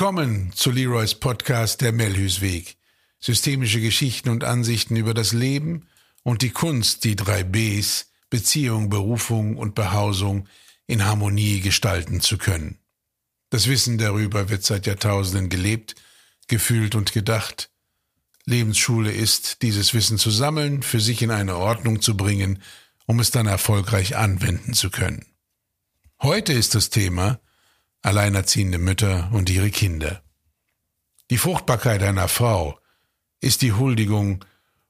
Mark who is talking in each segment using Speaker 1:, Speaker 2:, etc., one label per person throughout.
Speaker 1: Willkommen zu Leroys Podcast Der Melhüsweg. Systemische Geschichten und Ansichten über das Leben und die Kunst, die drei Bs, Beziehung, Berufung und Behausung in Harmonie gestalten zu können. Das Wissen darüber wird seit Jahrtausenden gelebt, gefühlt und gedacht. Lebensschule ist, dieses Wissen zu sammeln, für sich in eine Ordnung zu bringen, um es dann erfolgreich anwenden zu können. Heute ist das Thema alleinerziehende Mütter und ihre Kinder. Die Fruchtbarkeit einer Frau ist die Huldigung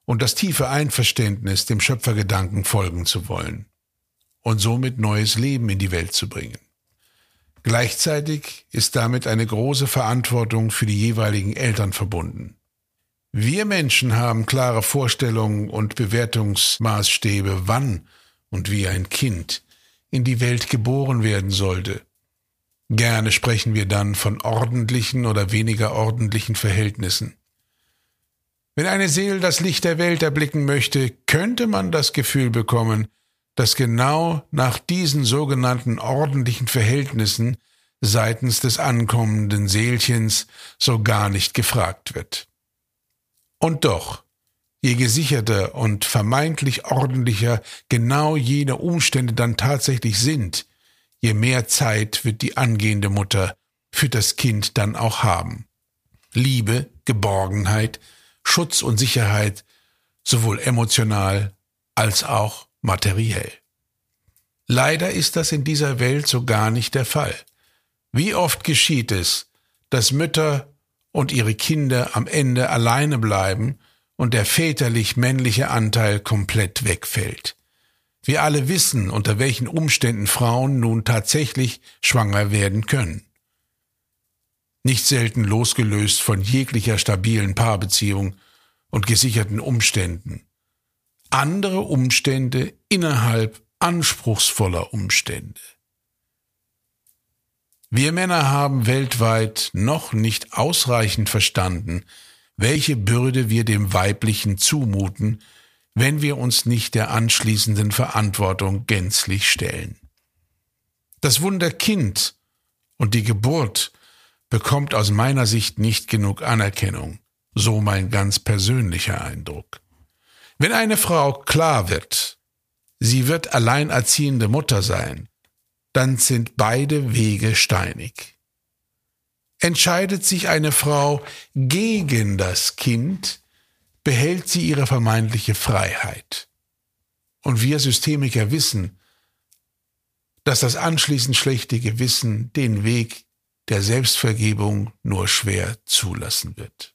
Speaker 1: und das tiefe Einverständnis, dem Schöpfergedanken folgen zu wollen und somit neues Leben in die Welt zu bringen. Gleichzeitig ist damit eine große Verantwortung für die jeweiligen Eltern verbunden. Wir Menschen haben klare Vorstellungen und Bewertungsmaßstäbe, wann und wie ein Kind in die Welt geboren werden sollte Gerne sprechen wir dann von ordentlichen oder weniger ordentlichen Verhältnissen. Wenn eine Seele das Licht der Welt erblicken möchte, könnte man das Gefühl bekommen, dass genau nach diesen sogenannten ordentlichen Verhältnissen seitens des ankommenden Seelchens so gar nicht gefragt wird. Und doch, je gesicherter und vermeintlich ordentlicher genau jene Umstände dann tatsächlich sind, je mehr Zeit wird die angehende Mutter für das Kind dann auch haben. Liebe, Geborgenheit, Schutz und Sicherheit, sowohl emotional als auch materiell. Leider ist das in dieser Welt so gar nicht der Fall. Wie oft geschieht es, dass Mütter und ihre Kinder am Ende alleine bleiben und der väterlich männliche Anteil komplett wegfällt. Wir alle wissen, unter welchen Umständen Frauen nun tatsächlich schwanger werden können. Nicht selten losgelöst von jeglicher stabilen Paarbeziehung und gesicherten Umständen. Andere Umstände innerhalb anspruchsvoller Umstände. Wir Männer haben weltweit noch nicht ausreichend verstanden, welche Bürde wir dem Weiblichen zumuten, wenn wir uns nicht der anschließenden Verantwortung gänzlich stellen. Das Wunderkind und die Geburt bekommt aus meiner Sicht nicht genug Anerkennung, so mein ganz persönlicher Eindruck. Wenn eine Frau klar wird, sie wird alleinerziehende Mutter sein, dann sind beide Wege steinig. Entscheidet sich eine Frau gegen das Kind, behält sie ihre vermeintliche Freiheit. Und wir Systemiker wissen, dass das anschließend schlechte Gewissen den Weg der Selbstvergebung nur schwer zulassen wird.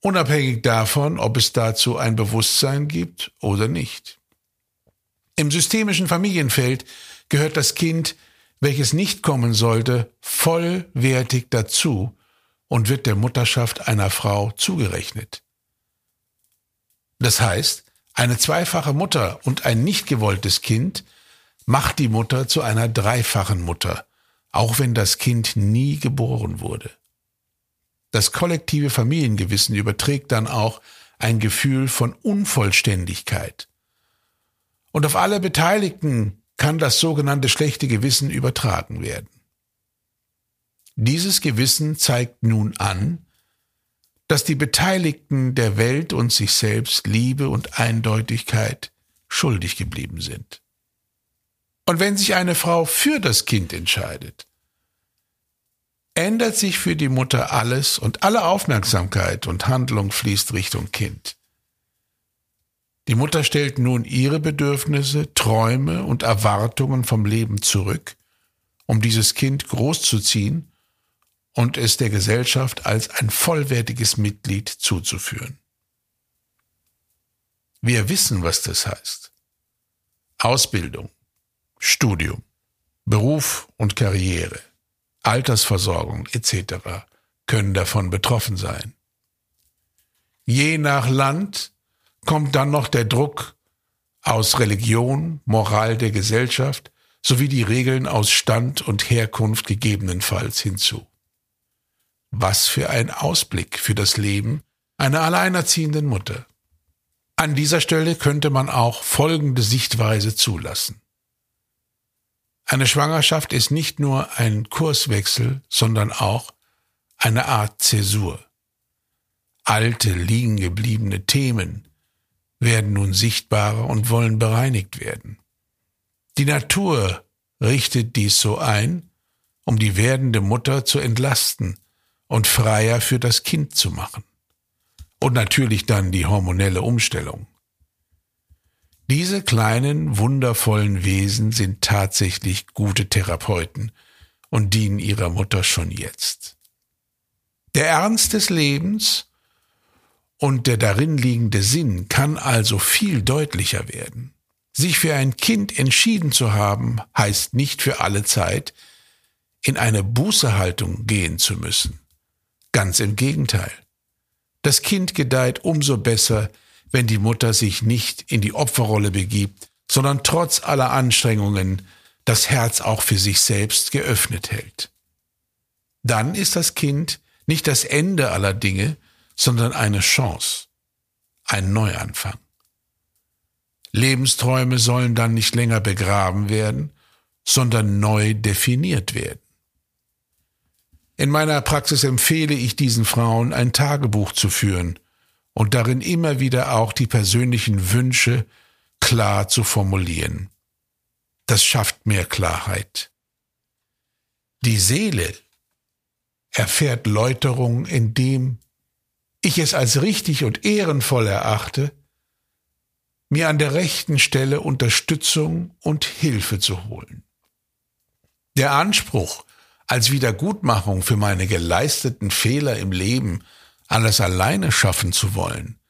Speaker 1: Unabhängig davon, ob es dazu ein Bewusstsein gibt oder nicht. Im systemischen Familienfeld gehört das Kind, welches nicht kommen sollte, vollwertig dazu und wird der Mutterschaft einer Frau zugerechnet. Das heißt, eine zweifache Mutter und ein nicht gewolltes Kind macht die Mutter zu einer dreifachen Mutter, auch wenn das Kind nie geboren wurde. Das kollektive Familiengewissen überträgt dann auch ein Gefühl von Unvollständigkeit. Und auf alle Beteiligten kann das sogenannte schlechte Gewissen übertragen werden. Dieses Gewissen zeigt nun an, dass die Beteiligten der Welt und sich selbst Liebe und Eindeutigkeit schuldig geblieben sind. Und wenn sich eine Frau für das Kind entscheidet, ändert sich für die Mutter alles und alle Aufmerksamkeit und Handlung fließt Richtung Kind. Die Mutter stellt nun ihre Bedürfnisse, Träume und Erwartungen vom Leben zurück, um dieses Kind großzuziehen und es der Gesellschaft als ein vollwertiges Mitglied zuzuführen. Wir wissen, was das heißt. Ausbildung, Studium, Beruf und Karriere, Altersversorgung etc. können davon betroffen sein. Je nach Land kommt dann noch der Druck aus Religion, Moral der Gesellschaft sowie die Regeln aus Stand und Herkunft gegebenenfalls hinzu. Was für ein Ausblick für das Leben einer alleinerziehenden Mutter. An dieser Stelle könnte man auch folgende Sichtweise zulassen. Eine Schwangerschaft ist nicht nur ein Kurswechsel, sondern auch eine Art Zäsur. Alte, liegen gebliebene Themen werden nun sichtbarer und wollen bereinigt werden. Die Natur richtet dies so ein, um die werdende Mutter zu entlasten und freier für das Kind zu machen. Und natürlich dann die hormonelle Umstellung. Diese kleinen, wundervollen Wesen sind tatsächlich gute Therapeuten und dienen ihrer Mutter schon jetzt. Der Ernst des Lebens und der darin liegende Sinn kann also viel deutlicher werden. Sich für ein Kind entschieden zu haben, heißt nicht für alle Zeit in eine Bußehaltung gehen zu müssen. Ganz im Gegenteil. Das Kind gedeiht umso besser, wenn die Mutter sich nicht in die Opferrolle begibt, sondern trotz aller Anstrengungen das Herz auch für sich selbst geöffnet hält. Dann ist das Kind nicht das Ende aller Dinge, sondern eine Chance, ein Neuanfang. Lebensträume sollen dann nicht länger begraben werden, sondern neu definiert werden. In meiner Praxis empfehle ich diesen Frauen, ein Tagebuch zu führen und darin immer wieder auch die persönlichen Wünsche klar zu formulieren. Das schafft mehr Klarheit. Die Seele erfährt Läuterung, indem ich es als richtig und ehrenvoll erachte, mir an der rechten Stelle Unterstützung und Hilfe zu holen. Der Anspruch, als Wiedergutmachung für meine geleisteten Fehler im Leben alles alleine schaffen zu wollen,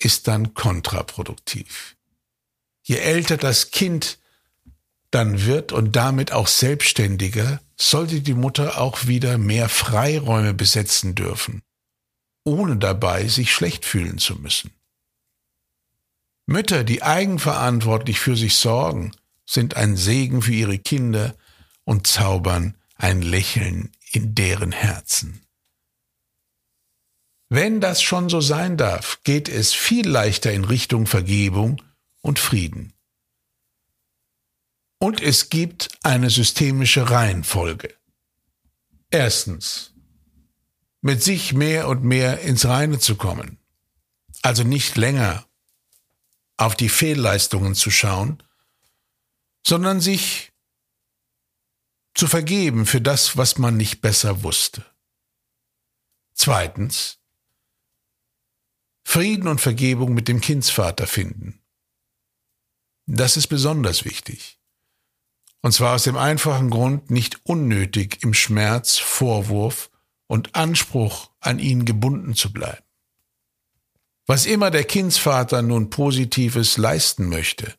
Speaker 1: ist dann kontraproduktiv. Je älter das Kind dann wird und damit auch selbstständiger, sollte die Mutter auch wieder mehr Freiräume besetzen dürfen, ohne dabei sich schlecht fühlen zu müssen. Mütter, die eigenverantwortlich für sich sorgen, sind ein Segen für ihre Kinder und zaubern ein Lächeln in deren Herzen. Wenn das schon so sein darf, geht es viel leichter in Richtung Vergebung und Frieden. Und es gibt eine systemische Reihenfolge. Erstens, mit sich mehr und mehr ins Reine zu kommen. Also nicht länger auf die Fehlleistungen zu schauen, sondern sich zu vergeben für das, was man nicht besser wusste. Zweitens, Frieden und Vergebung mit dem Kindsvater finden. Das ist besonders wichtig. Und zwar aus dem einfachen Grund, nicht unnötig im Schmerz, Vorwurf und Anspruch an ihn gebunden zu bleiben. Was immer der Kindsvater nun Positives leisten möchte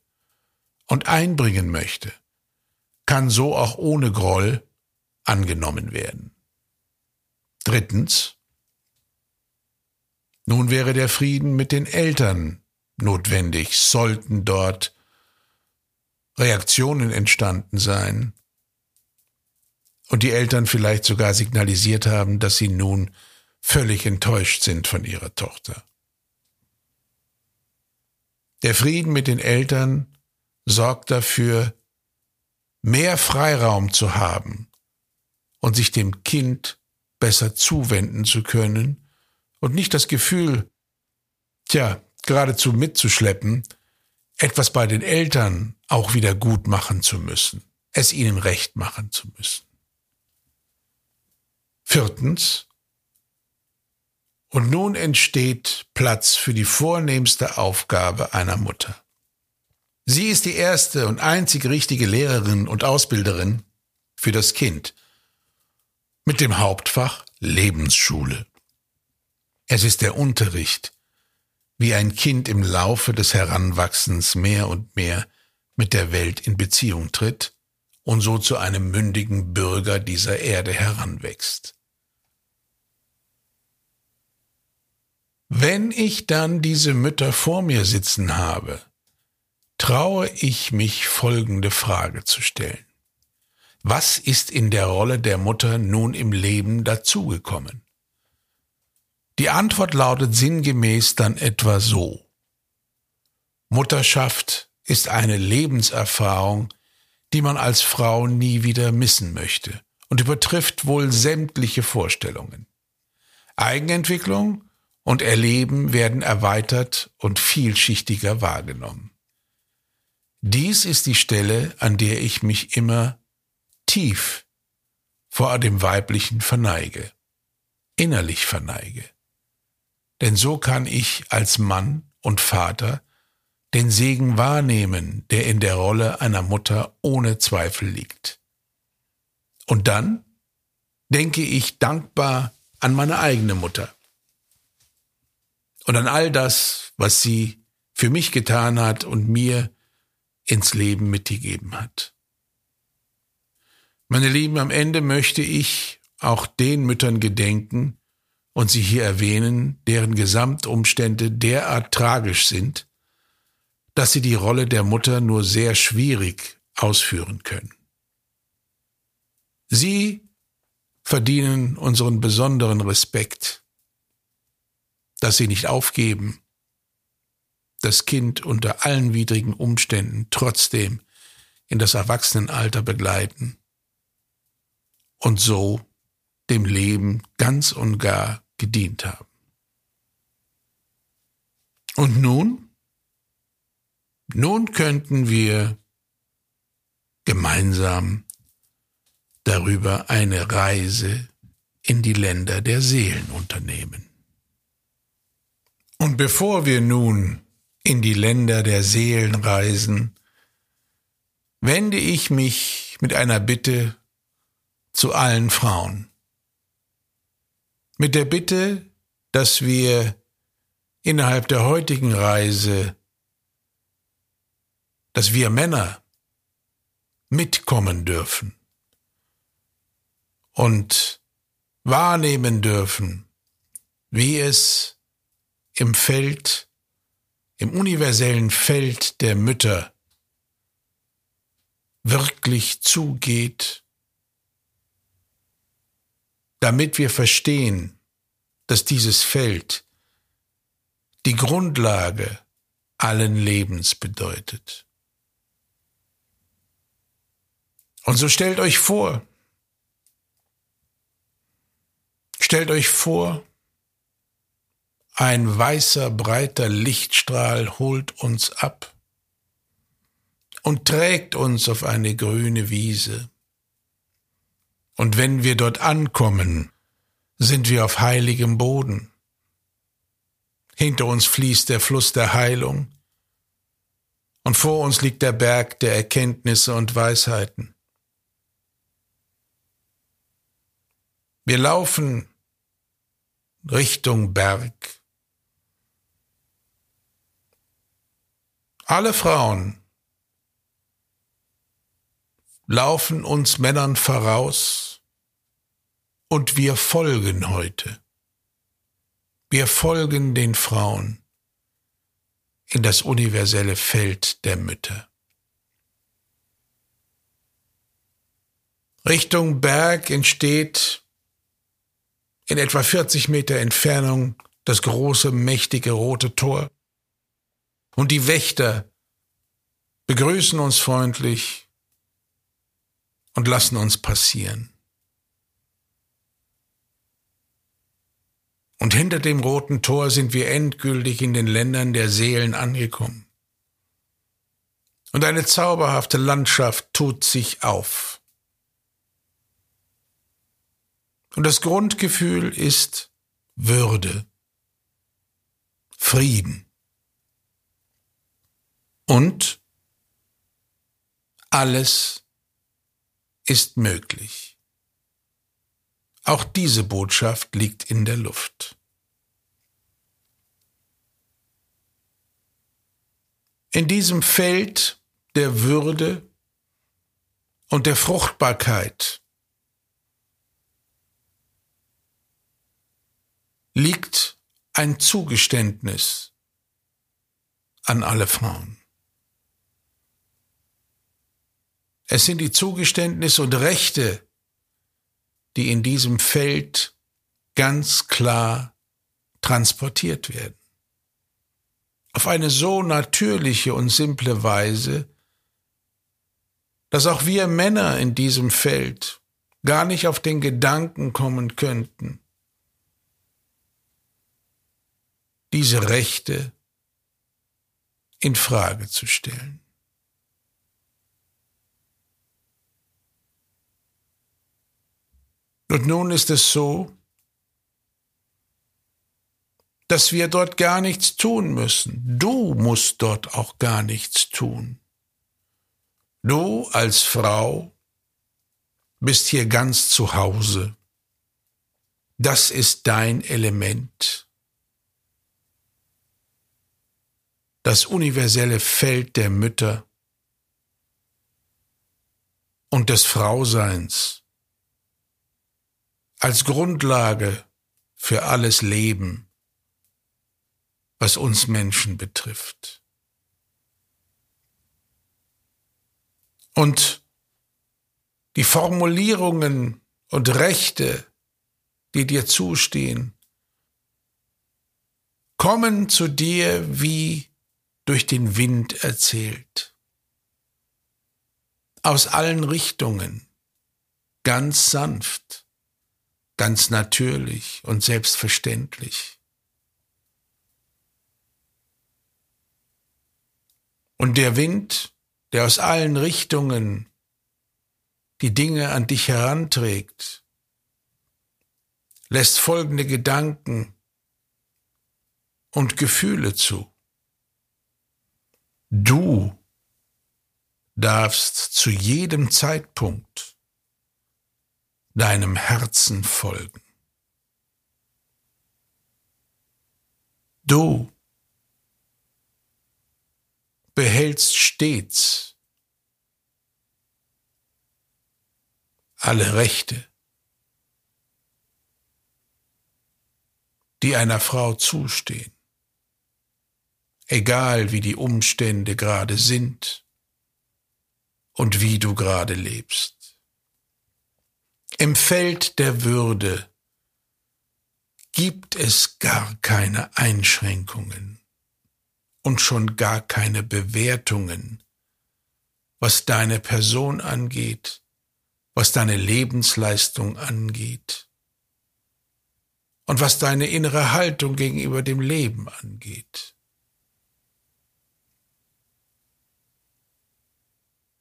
Speaker 1: und einbringen möchte, kann so auch ohne Groll angenommen werden. Drittens, nun wäre der Frieden mit den Eltern notwendig, sollten dort Reaktionen entstanden sein und die Eltern vielleicht sogar signalisiert haben, dass sie nun völlig enttäuscht sind von ihrer Tochter. Der Frieden mit den Eltern sorgt dafür, mehr Freiraum zu haben und sich dem Kind besser zuwenden zu können und nicht das Gefühl, tja, geradezu mitzuschleppen, etwas bei den Eltern auch wieder gut machen zu müssen, es ihnen recht machen zu müssen. Viertens, und nun entsteht Platz für die vornehmste Aufgabe einer Mutter. Sie ist die erste und einzige richtige Lehrerin und Ausbilderin für das Kind mit dem Hauptfach Lebensschule. Es ist der Unterricht, wie ein Kind im Laufe des Heranwachsens mehr und mehr mit der Welt in Beziehung tritt und so zu einem mündigen Bürger dieser Erde heranwächst. Wenn ich dann diese Mütter vor mir sitzen habe, traue ich mich folgende Frage zu stellen. Was ist in der Rolle der Mutter nun im Leben dazugekommen? Die Antwort lautet sinngemäß dann etwa so. Mutterschaft ist eine Lebenserfahrung, die man als Frau nie wieder missen möchte und übertrifft wohl sämtliche Vorstellungen. Eigenentwicklung und Erleben werden erweitert und vielschichtiger wahrgenommen. Dies ist die Stelle, an der ich mich immer tief vor dem Weiblichen verneige, innerlich verneige. Denn so kann ich als Mann und Vater den Segen wahrnehmen, der in der Rolle einer Mutter ohne Zweifel liegt. Und dann denke ich dankbar an meine eigene Mutter und an all das, was sie für mich getan hat und mir ins Leben mitgegeben hat. Meine Lieben, am Ende möchte ich auch den Müttern gedenken und sie hier erwähnen, deren Gesamtumstände derart tragisch sind, dass sie die Rolle der Mutter nur sehr schwierig ausführen können. Sie verdienen unseren besonderen Respekt, dass sie nicht aufgeben, das Kind unter allen widrigen Umständen trotzdem in das Erwachsenenalter begleiten und so dem Leben ganz und gar gedient haben. Und nun? Nun könnten wir gemeinsam darüber eine Reise in die Länder der Seelen unternehmen. Und bevor wir nun in die Länder der Seelen reisen, wende ich mich mit einer Bitte zu allen Frauen. Mit der Bitte, dass wir innerhalb der heutigen Reise, dass wir Männer mitkommen dürfen und wahrnehmen dürfen, wie es im Feld, im universellen Feld der Mütter wirklich zugeht, damit wir verstehen, dass dieses Feld die Grundlage allen Lebens bedeutet. Und so stellt euch vor, stellt euch vor, ein weißer, breiter Lichtstrahl holt uns ab und trägt uns auf eine grüne Wiese. Und wenn wir dort ankommen, sind wir auf heiligem Boden. Hinter uns fließt der Fluss der Heilung und vor uns liegt der Berg der Erkenntnisse und Weisheiten. Wir laufen Richtung Berg Alle Frauen laufen uns Männern voraus und wir folgen heute. Wir folgen den Frauen in das universelle Feld der Mütter. Richtung Berg entsteht in etwa 40 Meter Entfernung das große, mächtige rote Tor. Und die Wächter begrüßen uns freundlich und lassen uns passieren. Und hinter dem roten Tor sind wir endgültig in den Ländern der Seelen angekommen. Und eine zauberhafte Landschaft tut sich auf. Und das Grundgefühl ist Würde, Frieden. Und alles ist möglich. Auch diese Botschaft liegt in der Luft. In diesem Feld der Würde und der Fruchtbarkeit liegt ein Zugeständnis an alle Frauen. Es sind die Zugeständnisse und Rechte, die in diesem Feld ganz klar transportiert werden. Auf eine so natürliche und simple Weise, dass auch wir Männer in diesem Feld gar nicht auf den Gedanken kommen könnten, diese Rechte in Frage zu stellen. Und nun ist es so, dass wir dort gar nichts tun müssen. Du musst dort auch gar nichts tun. Du als Frau bist hier ganz zu Hause. Das ist dein Element. Das universelle Feld der Mütter und des Frauseins als Grundlage für alles Leben, was uns Menschen betrifft. Und die Formulierungen und Rechte, die dir zustehen, kommen zu dir wie durch den Wind erzählt. Aus allen Richtungen, ganz sanft, ganz natürlich und selbstverständlich. Und der Wind, der aus allen Richtungen die Dinge an dich heranträgt, lässt folgende Gedanken und Gefühle zu. Du darfst zu jedem Zeitpunkt deinem Herzen folgen. Du behältst stets alle Rechte, die einer Frau zustehen, egal wie die Umstände gerade sind und wie du gerade lebst. Im Feld der Würde gibt es gar keine Einschränkungen und schon gar keine Bewertungen, was deine Person angeht, was deine Lebensleistung angeht und was deine innere Haltung gegenüber dem Leben angeht.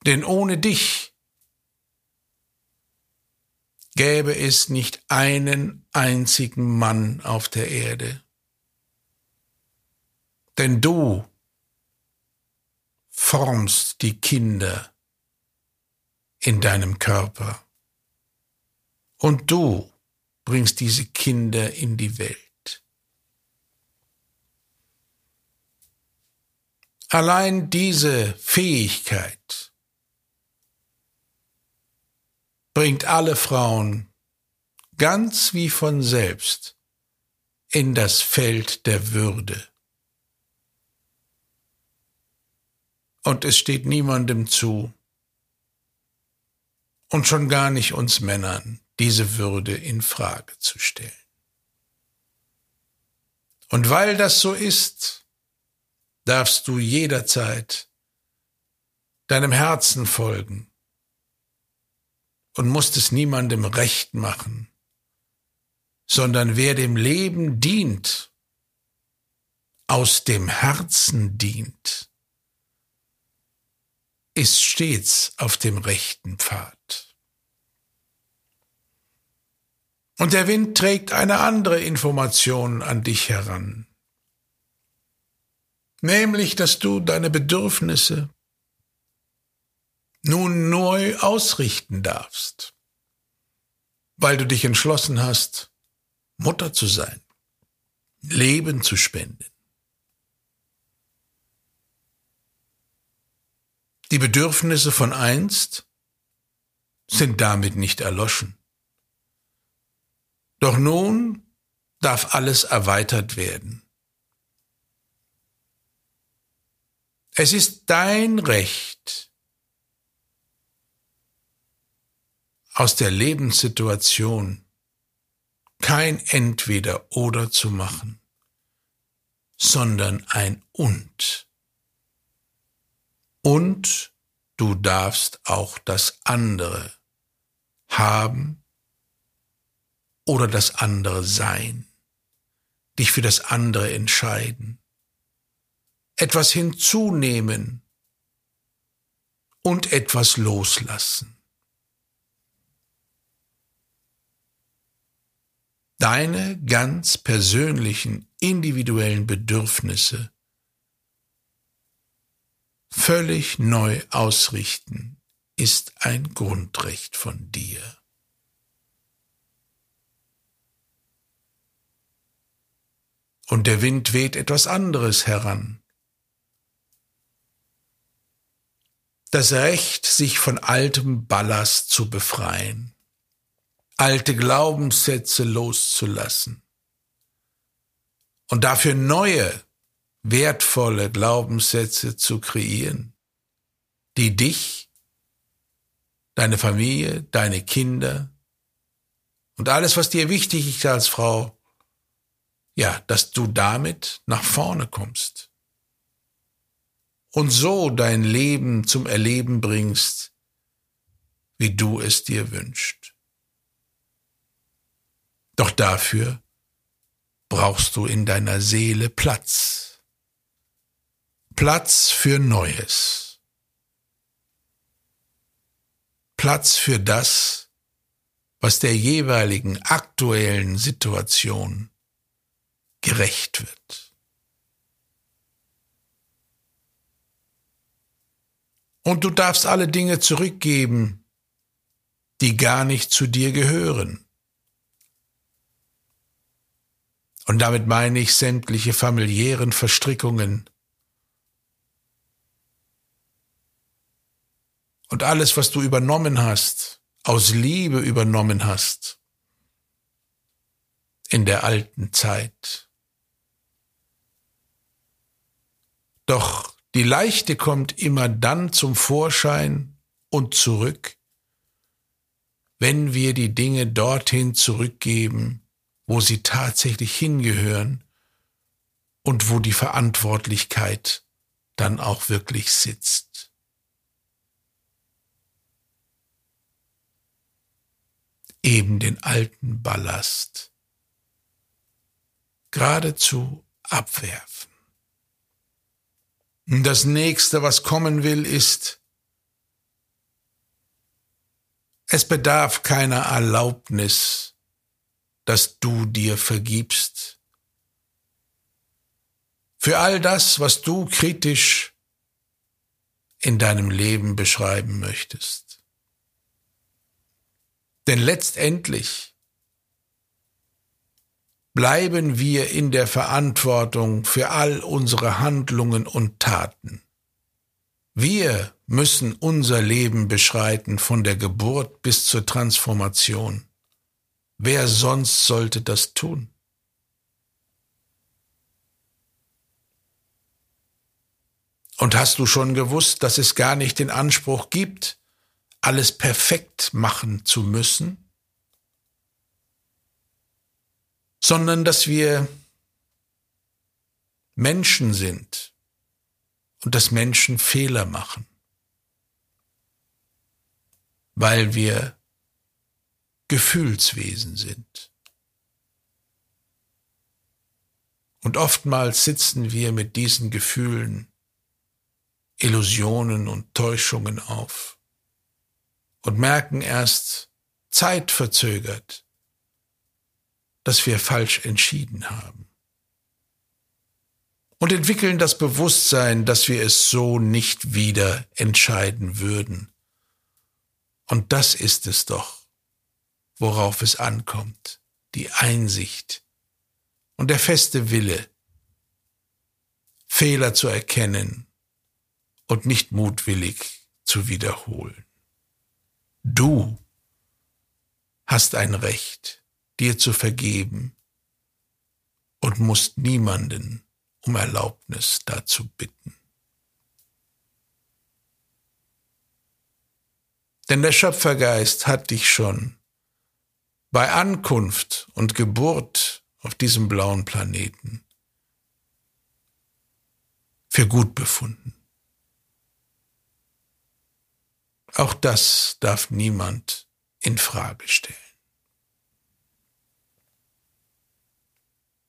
Speaker 1: Denn ohne dich gäbe es nicht einen einzigen Mann auf der Erde. Denn du formst die Kinder in deinem Körper. Und du bringst diese Kinder in die Welt. Allein diese Fähigkeit bringt alle Frauen ganz wie von selbst in das Feld der Würde. Und es steht niemandem zu, und schon gar nicht uns Männern, diese Würde in Frage zu stellen. Und weil das so ist, darfst du jederzeit deinem Herzen folgen und musst es niemandem recht machen, sondern wer dem Leben dient, aus dem Herzen dient, ist stets auf dem rechten Pfad. Und der Wind trägt eine andere Information an dich heran, nämlich dass du deine Bedürfnisse, nun neu ausrichten darfst, weil du dich entschlossen hast, Mutter zu sein, Leben zu spenden. Die Bedürfnisse von einst sind damit nicht erloschen. Doch nun darf alles erweitert werden. Es ist dein Recht, aus der Lebenssituation kein Entweder oder zu machen, sondern ein Und. Und du darfst auch das andere haben oder das andere sein, dich für das andere entscheiden, etwas hinzunehmen und etwas loslassen. Deine ganz persönlichen, individuellen Bedürfnisse völlig neu ausrichten, ist ein Grundrecht von dir. Und der Wind weht etwas anderes heran. Das Recht, sich von altem Ballast zu befreien, alte Glaubenssätze loszulassen und dafür neue, wertvolle Glaubenssätze zu kreieren, die dich, deine Familie, deine Kinder und alles, was dir wichtig ist als Frau, ja, dass du damit nach vorne kommst und so dein Leben zum Erleben bringst, wie du es dir wünschst. Doch dafür brauchst du in deiner Seele Platz. Platz für Neues. Platz für das, was der jeweiligen aktuellen Situation gerecht wird. Und du darfst alle Dinge zurückgeben, die gar nicht zu dir gehören. Und damit meine ich sämtliche familiären Verstrickungen, und alles, was du übernommen hast, aus Liebe übernommen hast, in der alten Zeit. Doch die Leichte kommt immer dann zum Vorschein und zurück, wenn wir die Dinge dorthin zurückgeben, wo sie tatsächlich hingehören und wo die Verantwortlichkeit dann auch wirklich sitzt. eben den alten Ballast geradezu abwerfen. Das nächste, was kommen will, ist, es bedarf keiner Erlaubnis, dass du dir vergibst. Für all das, was du kritisch in deinem Leben beschreiben möchtest. Denn letztendlich bleiben wir in der Verantwortung für all unsere Handlungen und Taten. Wir müssen unser Leben beschreiten von der Geburt bis zur Transformation. Wer sonst sollte das tun? Und hast du schon gewusst, dass es gar nicht den Anspruch gibt, alles perfekt machen zu müssen, sondern dass wir Menschen sind und dass Menschen Fehler machen, weil wir Gefühlswesen sind. Und oftmals sitzen wir mit diesen Gefühlen, Illusionen und Täuschungen auf und merken erst zeitverzögert, dass wir falsch entschieden haben. Und entwickeln das Bewusstsein, dass wir es so nicht wieder entscheiden würden. Und das ist es doch, worauf es ankommt, die Einsicht und der feste Wille, Fehler zu erkennen und nicht mutwillig zu wiederholen. Du hast ein Recht, dir zu vergeben und musst niemanden um Erlaubnis dazu bitten. Denn der Schöpfergeist hat dich schon bei Ankunft und Geburt auf diesem blauen Planeten für gut befunden. Auch das darf niemand in Frage stellen.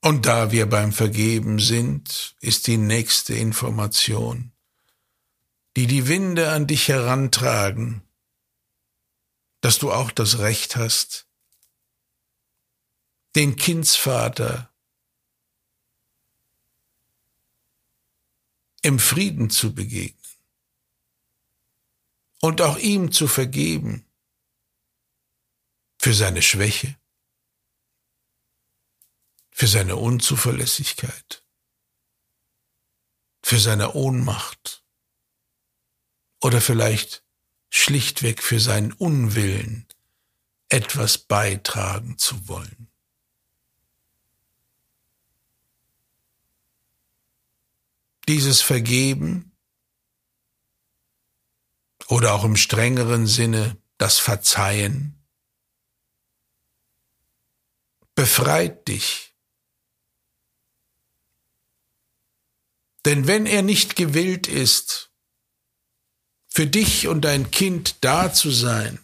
Speaker 1: Und da wir beim Vergeben sind, ist die nächste Information, die die Winde an dich herantragen, dass du auch das Recht hast, den Kindsvater im Frieden zu begegnen und auch ihm zu vergeben für seine Schwäche, für seine Unzuverlässigkeit, für seine Ohnmacht oder vielleicht schlichtweg für seinen Unwillen, etwas beitragen zu wollen. Dieses Vergeben oder auch im strengeren Sinne das Verzeihen befreit dich Denn wenn er nicht gewillt ist, für dich und dein Kind da zu sein,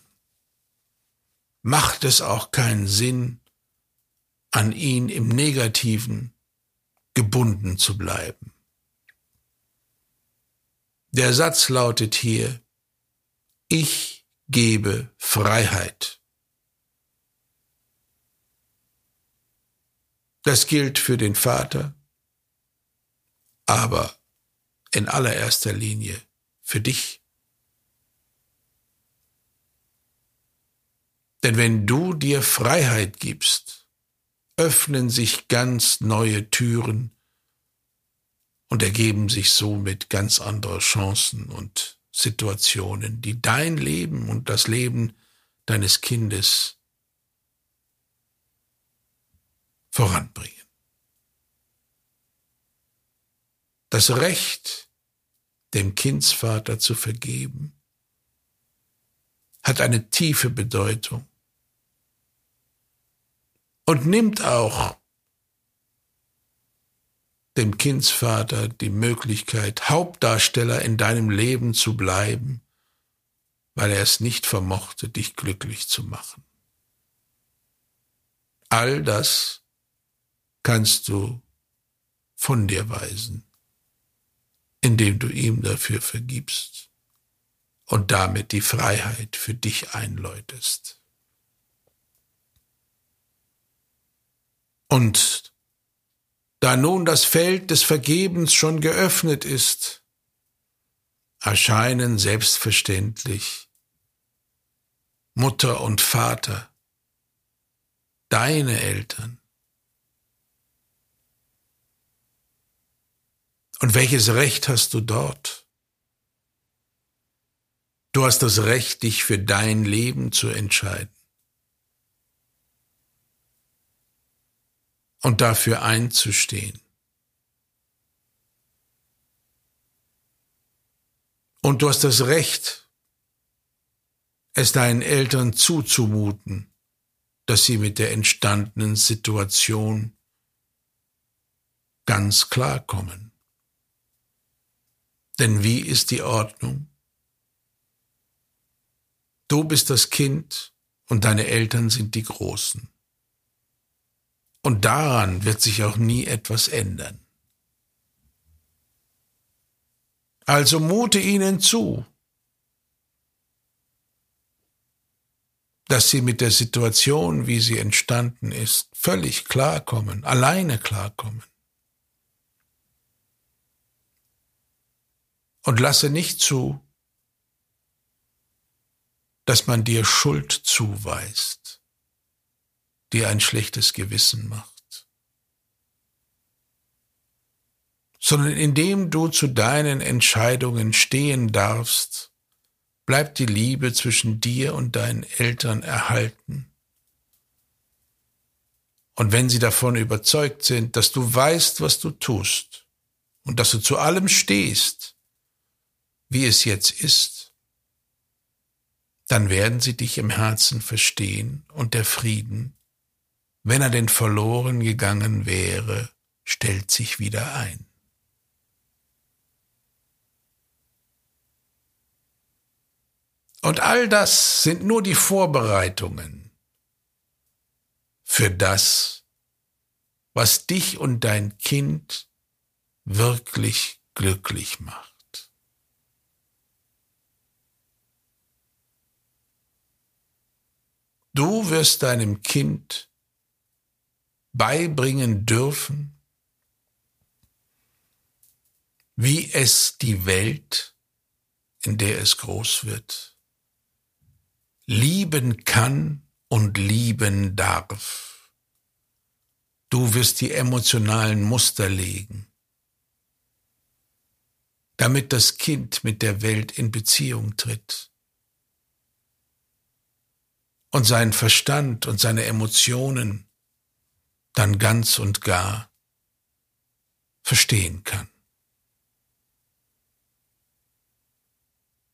Speaker 1: macht es auch keinen Sinn, an ihn im Negativen gebunden zu bleiben. Der Satz lautet hier, ich gebe Freiheit. Das gilt für den Vater, aber in allererster Linie für dich. Denn wenn du dir Freiheit gibst, öffnen sich ganz neue Türen und ergeben sich somit ganz andere Chancen und Situationen, die dein Leben und das Leben deines Kindes voranbringen. das Recht, dem Kindsvater zu vergeben, hat eine tiefe Bedeutung und nimmt auch dem Kindsvater die Möglichkeit, Hauptdarsteller in deinem Leben zu bleiben, weil er es nicht vermochte, dich glücklich zu machen. All das kannst du von dir weisen indem du ihm dafür vergibst und damit die Freiheit für dich einläutest. Und da nun das Feld des Vergebens schon geöffnet ist, erscheinen selbstverständlich Mutter und Vater, deine Eltern, Und welches Recht hast du dort? Du hast das Recht, dich für dein Leben zu entscheiden. Und dafür einzustehen. Und du hast das Recht, es deinen Eltern zuzumuten, dass sie mit der entstandenen Situation ganz klarkommen. Denn wie ist die Ordnung? Du bist das Kind und deine Eltern sind die Großen. Und daran wird sich auch nie etwas ändern. Also mute ihnen zu, dass sie mit der Situation, wie sie entstanden ist, völlig klarkommen, alleine klarkommen. Und lasse nicht zu, dass man dir Schuld zuweist, dir ein schlechtes Gewissen macht, sondern indem du zu deinen Entscheidungen stehen darfst, bleibt die Liebe zwischen dir und deinen Eltern erhalten. Und wenn sie davon überzeugt sind, dass du weißt, was du tust und dass du zu allem stehst, wie es jetzt ist, dann werden sie dich im Herzen verstehen und der Frieden, wenn er denn verloren gegangen wäre, stellt sich wieder ein. Und all das sind nur die Vorbereitungen für das, was dich und dein Kind wirklich glücklich macht. Du wirst deinem Kind beibringen dürfen, wie es die Welt, in der es groß wird, lieben kann und lieben darf. Du wirst die emotionalen Muster legen, damit das Kind mit der Welt in Beziehung tritt und sein Verstand und seine Emotionen dann ganz und gar verstehen kann.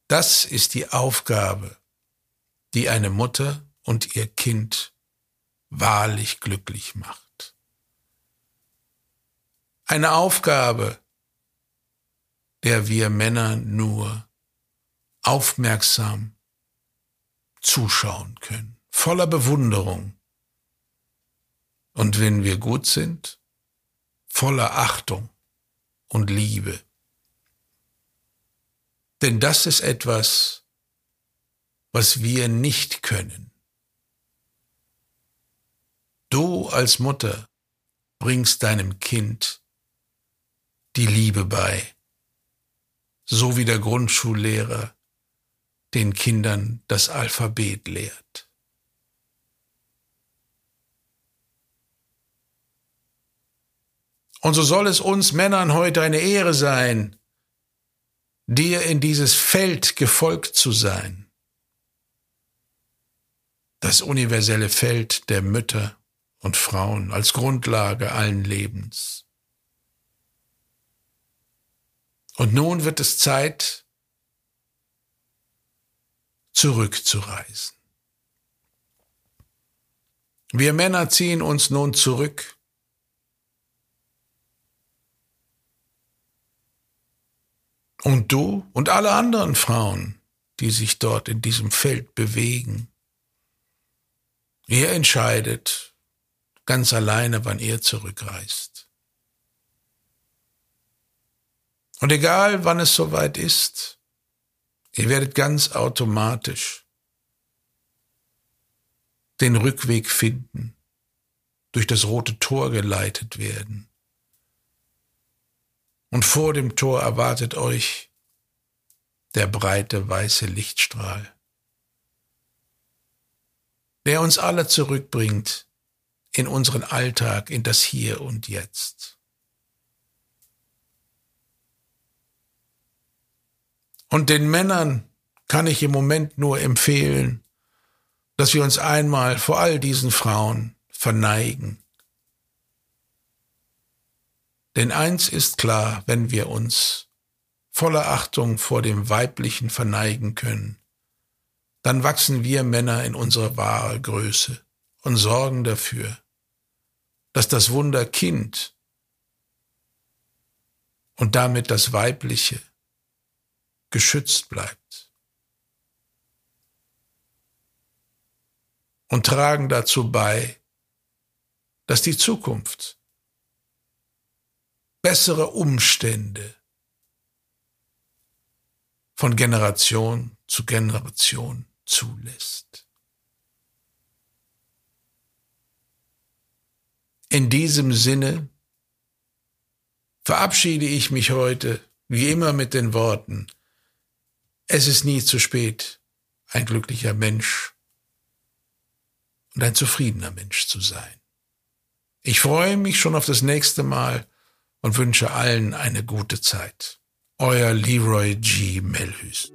Speaker 1: Das ist die Aufgabe die eine Mutter und ihr Kind wahrlich glücklich macht. Eine Aufgabe, der wir Männer nur aufmerksam zuschauen können, voller Bewunderung. Und wenn wir gut sind, voller Achtung und Liebe. Denn das ist etwas, was wir nicht können. Du als Mutter bringst deinem Kind die Liebe bei, so wie der Grundschullehrer den Kindern das Alphabet lehrt. Und so soll es uns Männern heute eine Ehre sein, dir in dieses Feld gefolgt zu sein das universelle Feld der Mütter und Frauen als Grundlage allen Lebens. Und nun wird es Zeit, zurückzureisen. Wir Männer ziehen uns nun zurück. Und du und alle anderen Frauen, die sich dort in diesem Feld bewegen, Ihr entscheidet ganz alleine, wann ihr zurückreist. Und egal, wann es soweit ist, ihr werdet ganz automatisch den Rückweg finden, durch das rote Tor geleitet werden. Und vor dem Tor erwartet euch der breite weiße Lichtstrahl der uns alle zurückbringt in unseren Alltag, in das Hier und Jetzt. Und den Männern kann ich im Moment nur empfehlen, dass wir uns einmal vor all diesen Frauen verneigen. Denn eins ist klar, wenn wir uns voller Achtung vor dem Weiblichen verneigen können, dann wachsen wir Männer in unsere wahre Größe und sorgen dafür, dass das Wunder Kind und damit das Weibliche geschützt bleibt. Und tragen dazu bei, dass die Zukunft bessere Umstände von Generation zu Generation zulässt. In diesem Sinne verabschiede ich mich heute wie immer mit den Worten, es ist nie zu spät, ein glücklicher Mensch und ein zufriedener Mensch zu sein. Ich freue mich schon auf das nächste Mal und wünsche allen eine gute Zeit. Euer Leroy G. Melhus.